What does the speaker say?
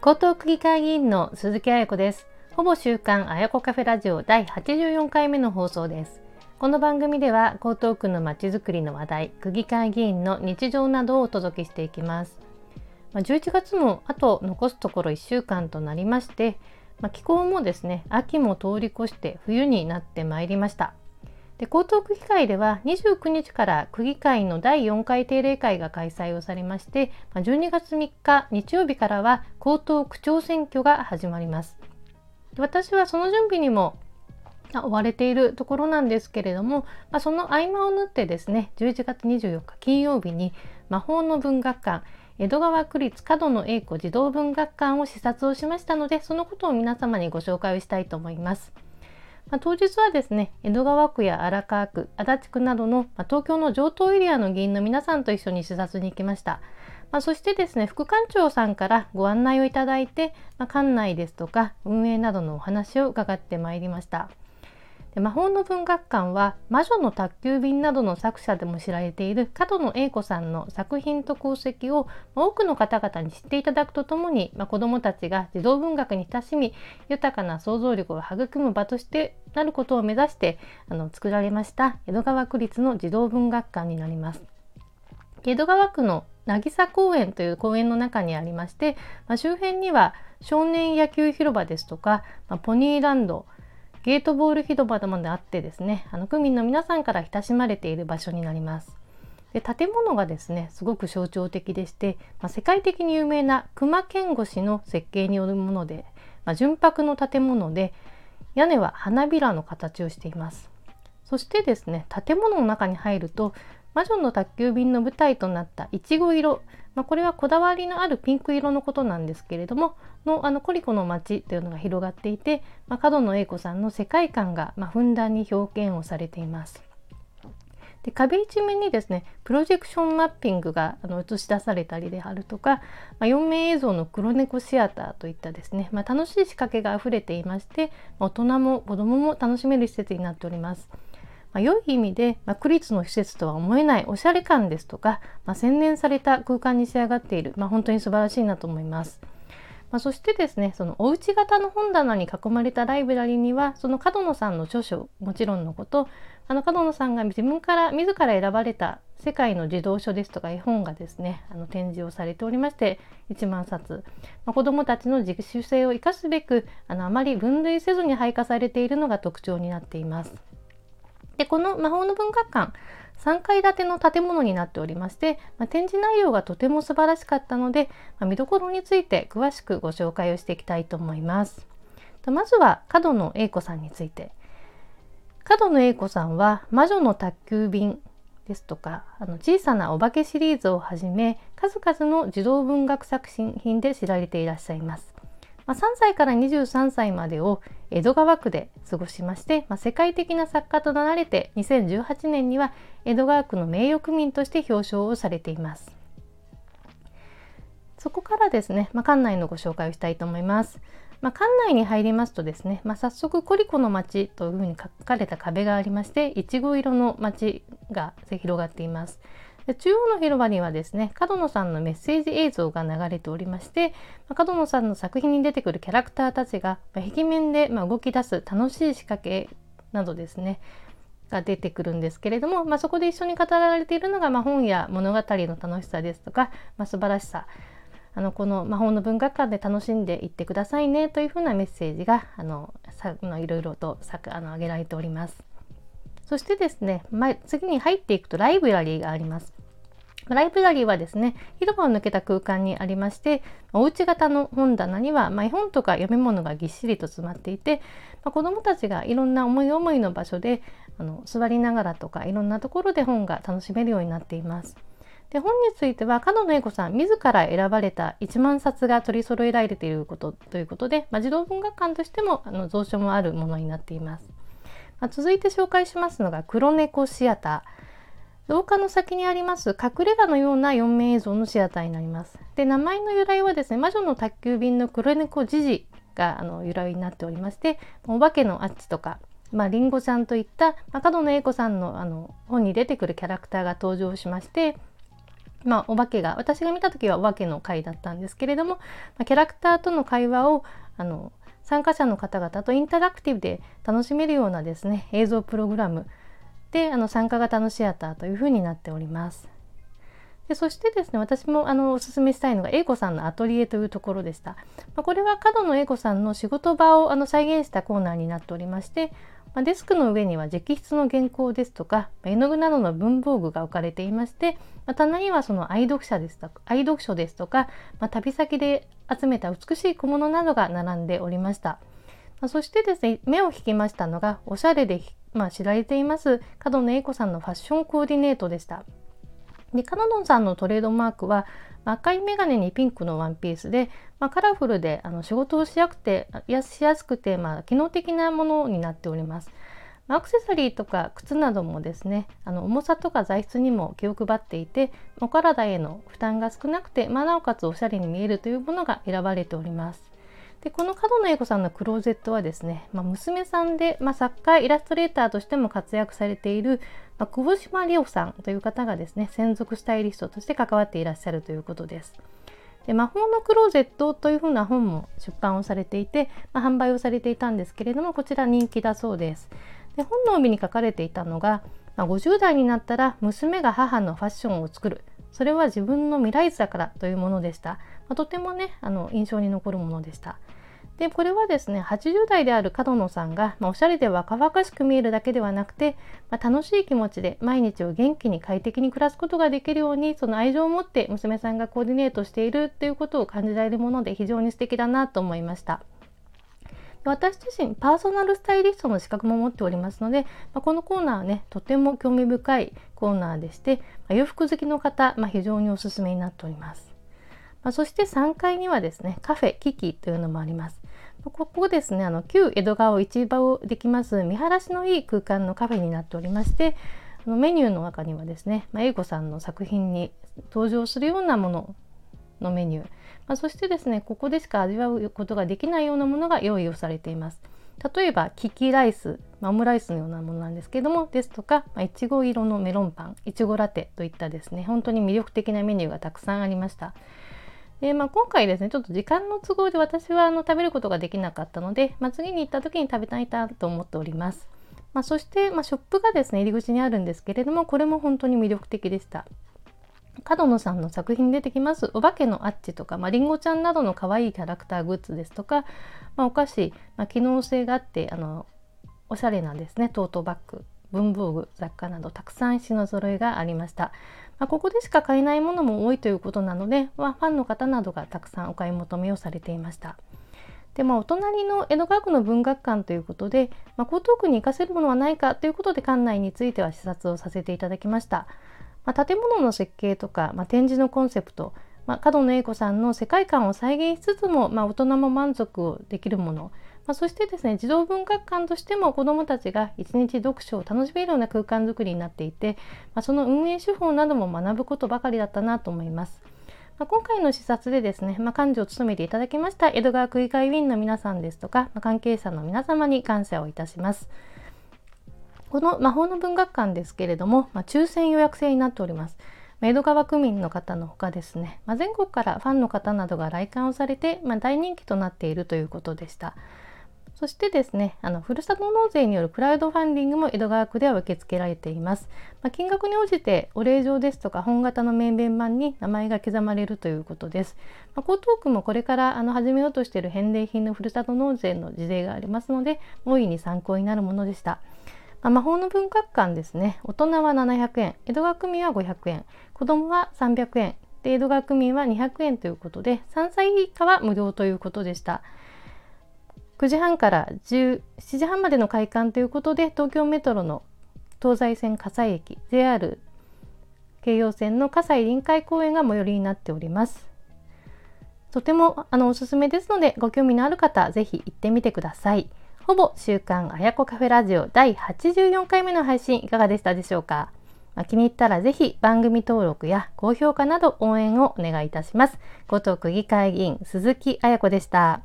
江東区議会議員の鈴木彩子です。ほぼ週刊あやこカフェラジオ第84回目の放送です。この番組では江東区のまちづくりの話題、区議会議員の日常などをお届けしていきます。まあ、11月もあと残すところ1週間となりまして、まあ、気候もですね、秋も通り越して冬になってまいりました。で江東区議会では29日から区議会の第4回定例会が開催をされまして12月3日日曜日からは江東区長選挙が始まります私はその準備にも追われているところなんですけれども、まあ、その合間を縫ってですね11月24日金曜日に魔法の文学館江戸川区立角野英子児童文学館を視察をしましたのでそのことを皆様にご紹介をしたいと思います。まあ、当日はですね江戸川区や荒川区足立区などの、まあ、東京の上東エリアの議員の皆さんと一緒に視察に行きました。まあ、そしてですね副館長さんからご案内をいただいて、まあ、館内ですとか運営などのお話を伺ってまいりました。で魔法の文学館は魔女の宅急便などの作者でも知られている角野栄子さんの作品と功績を多くの方々に知っていただくとともに、まあ、子どもたちが児童文学に親しみ豊かな想像力を育む場としてなることを目指してあの作られました江戸川区立の児童文学館になります。江戸川区の渚公園という公園の中にありまして、まあ、周辺には少年野球広場ですとか、まあ、ポニーランドゲートボール広場まであってですねあの区民の皆さんから親しまれている場所になります。で建物がですねすごく象徴的でして、まあ、世界的に有名な熊健吾氏の設計によるもので、まあ、純白の建物で屋根は花びらの形をしています。そしてですね建物の中に入ると魔女の宅急便の舞台となったいちご色、まあ、これはこだわりのあるピンク色のことなんですけれどものあのコリコの街というのが広がっていて、まあ、角野栄子さんの世界観が、まあ、ふんだんに表現をされています。で壁一面にですねプロジェクションマッピングがあの映し出されたりであるとか、まあ、4面映像の黒猫シアターといったですね、まあ、楽しい仕掛けがあふれていましてま大人も子どもも楽しめる施設になっております。まあ、良い意味で、まあ、区立の施設とは思えないおしゃれ感ですとか、まあ、洗練された空間に仕上がっている、まあ、本当に素晴らしいなと思います。まあ、そしてですねそのおうち型の本棚に囲まれたライブラリにはその角野さんの著書もちろんのことあの角野さんが自分から自ら選ばれた世界の児童書ですとか絵本がですねあの展示をされておりまして1万冊、まあ、子どもたちの自主性を生かすべくあのあまり分類せずに配下されているのが特徴になっています。でこの魔法の文学館3階建ての建物になっておりまして、まあ、展示内容がとても素晴らしかったので、まあ、見どころについて詳しくご紹介をしていきたいと思います。とまずは角野栄子さんについて角野栄子さんは「魔女の宅急便」ですとかあの小さなお化けシリーズをはじめ数々の児童文学作品で知られていらっしゃいます。まあ、3歳から23歳までを江戸川区で過ごしまして、まあ、世界的な作家となられて2018年には江戸川区の名誉区民として表彰をされています。そこからですね、まあ、館内のご紹介をしたいと思います。まあ、館内に入りますとですね、まあ、早速コリコの街というふうに書かれた壁がありまして、いちご色の街が広がっています。中央の広場にはですね角野さんのメッセージ映像が流れておりまして、ま、角野さんの作品に出てくるキャラクターたちが、ま、壁面で、ま動き出す楽しい仕掛けなどですねが出てくるんですけれども、まあ、そこで一緒に語られているのが、まあ、本や物語の楽しさですとか、まあ、素晴らしさあのこの魔法の文学館で楽しんでいってくださいねというふうなメッセージがあのさいろいろとあの挙げられております。そしてですね、ま、次に入っていくとライブラリーがあります。ライブラリーはですね、広場を抜けた空間にありまして、おうち型の本棚には、まあ、絵本とか読み物がぎっしりと詰まっていて、まあ、子どもたちがいろんな思い思いの場所であの座りながらとかいろんなところで本が楽しめるようになっています。で本については角野栄子さん自ら選ばれた1万冊が取り揃えられていることということで、まあ、児童文学館としてもあの蔵書もあるものになっています。まあ、続いて紹介しますのが黒猫シアター。廊下の先にあります隠れ家のような4面映像のシアターになります。で名前の由来はですね魔女の宅急便の黒猫ジジがあの由来になっておりましてお化けのアッチとかまあ、リンゴちゃんといった、まあ、角野栄子さんのあの本に出てくるキャラクターが登場しましてまあ、お化けが私が見た時はお化けの回だったんですけれども、まあ、キャラクターとの会話をあの参加者の方々とインタラクティブで楽しめるようなですね映像プログラムであの参加型のシアターというふうになっております。でそしてですね私もあのおすすめしたいのが英子さんのアトリエというところでした。まあ、これは角野英子さんの仕事場をあの再現したコーナーになっておりましてまあ、デスクの上には直筆の原稿ですとか絵の具などの文房具が置かれていまして、まあ、棚にはその愛読者ですとか愛読書ですとか、まあ、旅先で集めた美しい小物などが並んでおりました。まあ、そしてですね目を引きましたのがおしゃれで、まあ、知られています角野栄子さんのファッションコーディネートでした。でカノドンさんのトレードマークは赤い眼鏡にピンクのワンピースで、まあ、カラフルであの仕事をしやくてやしやすくて、まあ、機能的なものになっております。アクセサリーとか靴などもですねあの重さとか材質にも気を配っていてお体への負担が少なくて、まあ、なおかつおしゃれに見えるというものが選ばれております。でこの角野栄子さんのクローゼットはですね、まあ、娘さんで、まあ、作家イラストレーターとしても活躍されている、まあ、久保島理央さんという方がですね専属スタイリストとして関わっていらっしゃるということです。で魔法のクローゼットというふうな本も出版をされていて、まあ、販売をされていたんですけれどもこちら人気だそうです。で本の帯に書かれていたのが、まあ、50代になったら娘が母のファッションを作るそれは自分の未来図だからというものでした。まあ、とてもねあの印象に残るものでした。でこれはですね80代である角野さんが、まあ、おしゃれで若々しく見えるだけではなくて、まあ、楽しい気持ちで毎日を元気に快適に暮らすことができるようにその愛情を持って娘さんがコーディネートしているということを感じられるもので非常に素敵だなと思いました。私自身パーソナルスタイリストの資格も持っておりますので、まあ、このコーナーはねとても興味深いコーナーでして、まあ、洋服好きの方、まあ、非常におすすめになっております。まそして3階にはですねカフェキキというのもあります。ここですねあの旧江戸川を市場をできます見晴らしのいい空間のカフェになっておりましてあのメニューの中にはですね、まあ、英子さんの作品に登場するようなもののメニュー、まあ、そしてですねここでしか味わうことができないようなものが用意をされています。例えばキキライス、まあ、オムライスのようなものなんですけどもですとか、まあ、いちご色のメロンパンいちごラテといったですね本当に魅力的なメニューがたくさんありました。でまあ、今回ですねちょっと時間の都合で私はあの食べることができなかったので、まあ、次に行った時に食べたいなと思っております。まあ、そして、まショップがですね入り口にあるんですけれどもこれも本当に魅力的でした。角野さんの作品出てきますお化けのアッチとか、まあ、リンゴちゃんなどの可愛いキャラクターグッズですとか、まあ、お菓子、まあ、機能性があってあのおしゃれなんですねトートバッグ文房具雑貨などたくさん品揃えがありました。まあ、ここでしか買えないものも多いということなので、まあ、ファンの方などがたくさんお買い求めをされていました。でまあ、お隣の江戸川区の文学館ということで、まあ、江東区に行かせるものはないかということで館内については視察をさせていただきました。まあ、建物の設計とか、まあ、展示のコンセプト、まあ、角野栄子さんの世界観を再現しつつも、ま、大人も満足できるもの、ま、そしてですね児童文学館としても子どもたちが一日読書を楽しめるような空間づくりになっていて、ま、その運営手法なども学ぶことばかりだったなと思います。ま、今回の視察でですね、まあ、幹事を務めていただきました江戸川区議会議員の皆さんですとか、ま、関係者の皆様に感謝をいたします。この魔法の文学館ですけれども、まあ、抽選予約制になっております。江戸川区民の方のほかですね、まあ、全国からファンの方などが来館をされて、まあ、大人気となっているということでした。そしてですね、あのふるさと納税によるクラウドファンディングも江戸川区では受け付けられています。まあ、金額に応じてお礼状ですとか本型の面々版に名前が刻まれるということです。まあ、江東区もこれからあの始めようとしている返礼品のふるさと納税の事例がありますので、大いに参考になるものでした。あ、魔法の文学館ですね、大人は700円、江戸川区民は500円、子供は300円、で江戸川区民は200円ということで、3歳以下は無料ということでした。9時半から17時半までの開館ということで東京メトロの東西線葛西駅 JR 京葉線の葛西臨海公園が最寄りになっております。とてもあのおすすめですのでご興味のある方ぜひ行ってみてください。ほぼ週刊あやこカフェラジオ第84回目の配信いかがでしたでしょうか？ま気に入ったらぜひ番組登録や高評価など応援をお願いいたします。ごと区議会議員鈴木あやこでした。